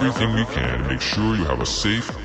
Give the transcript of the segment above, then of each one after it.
everything you can. To make sure you have a safe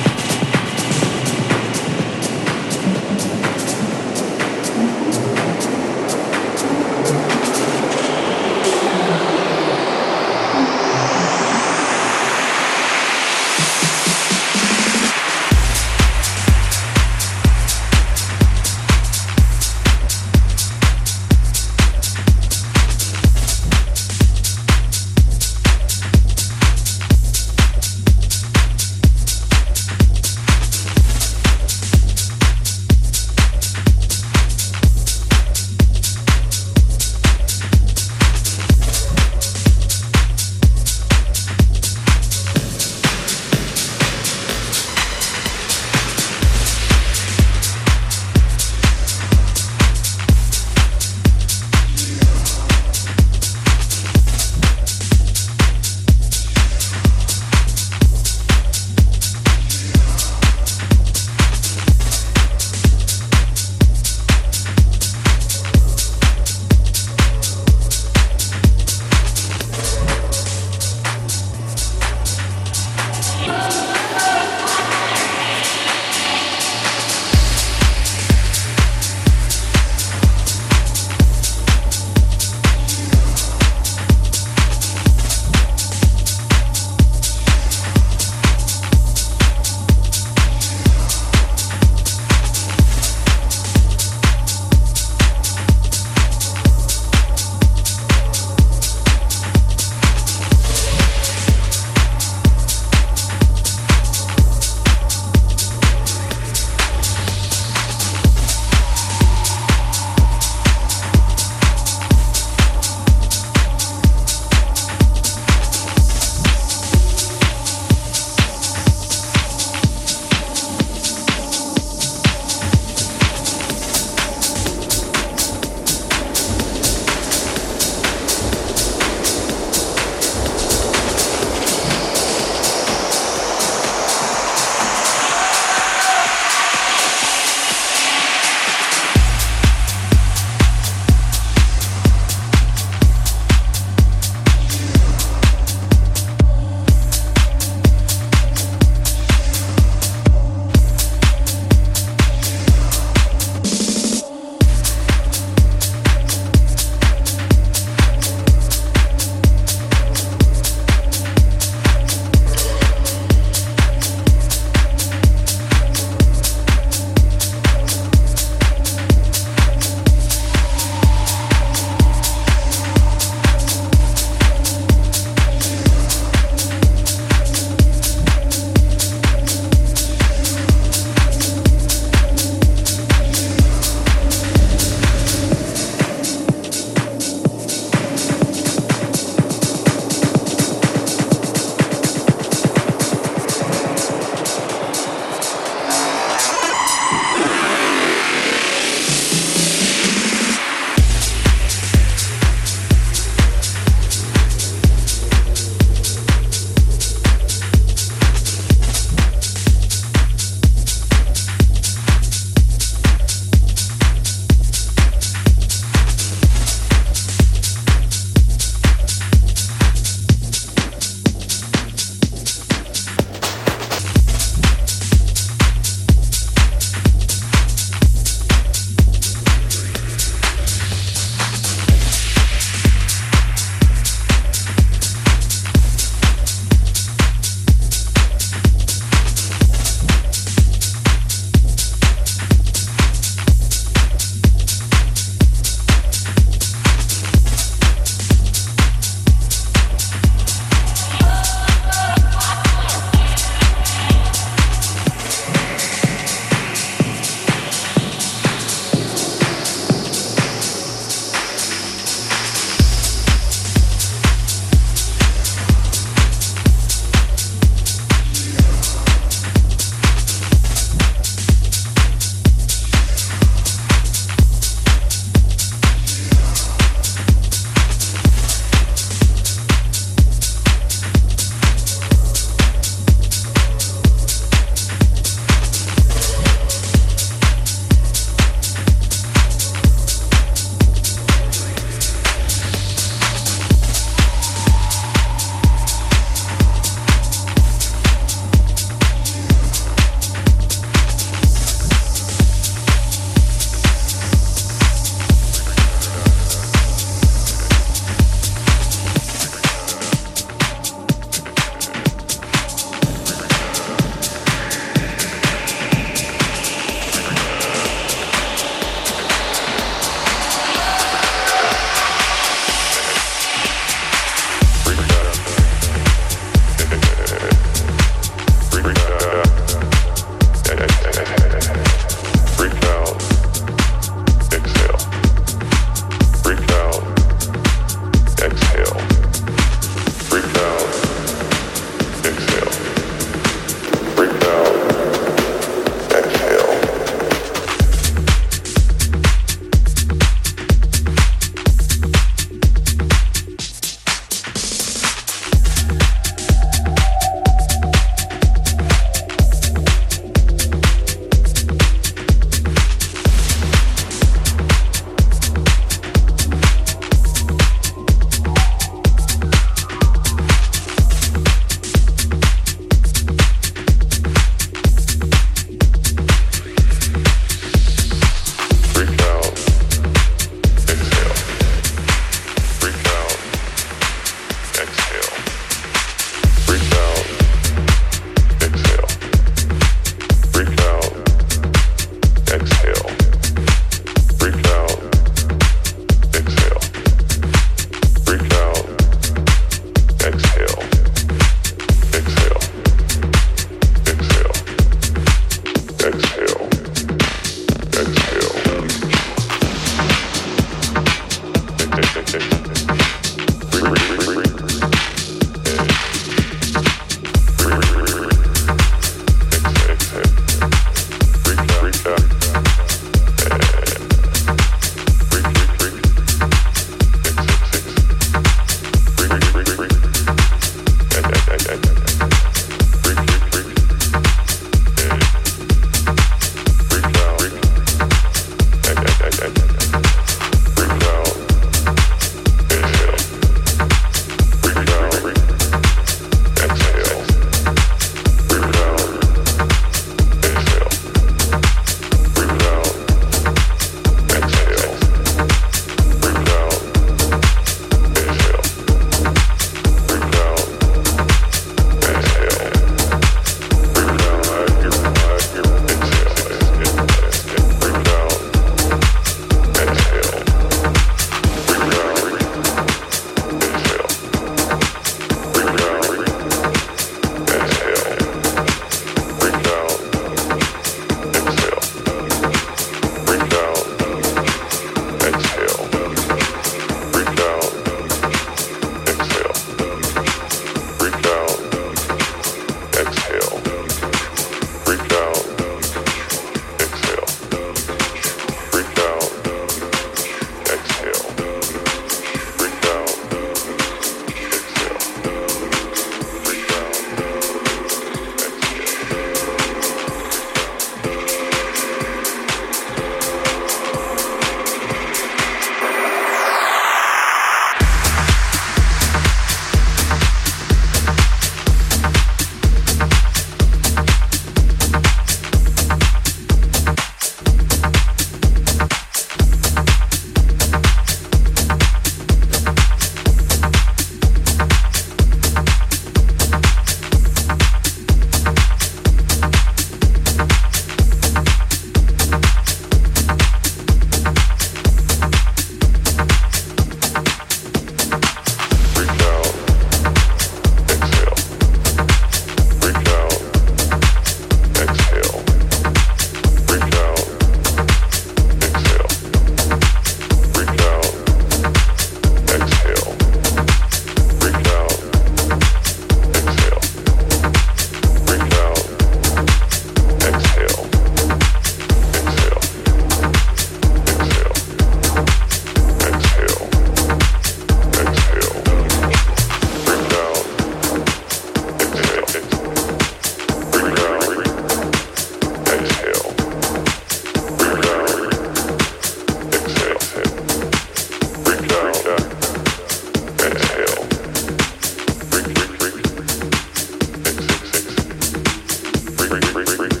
free, free, free.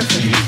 perfect.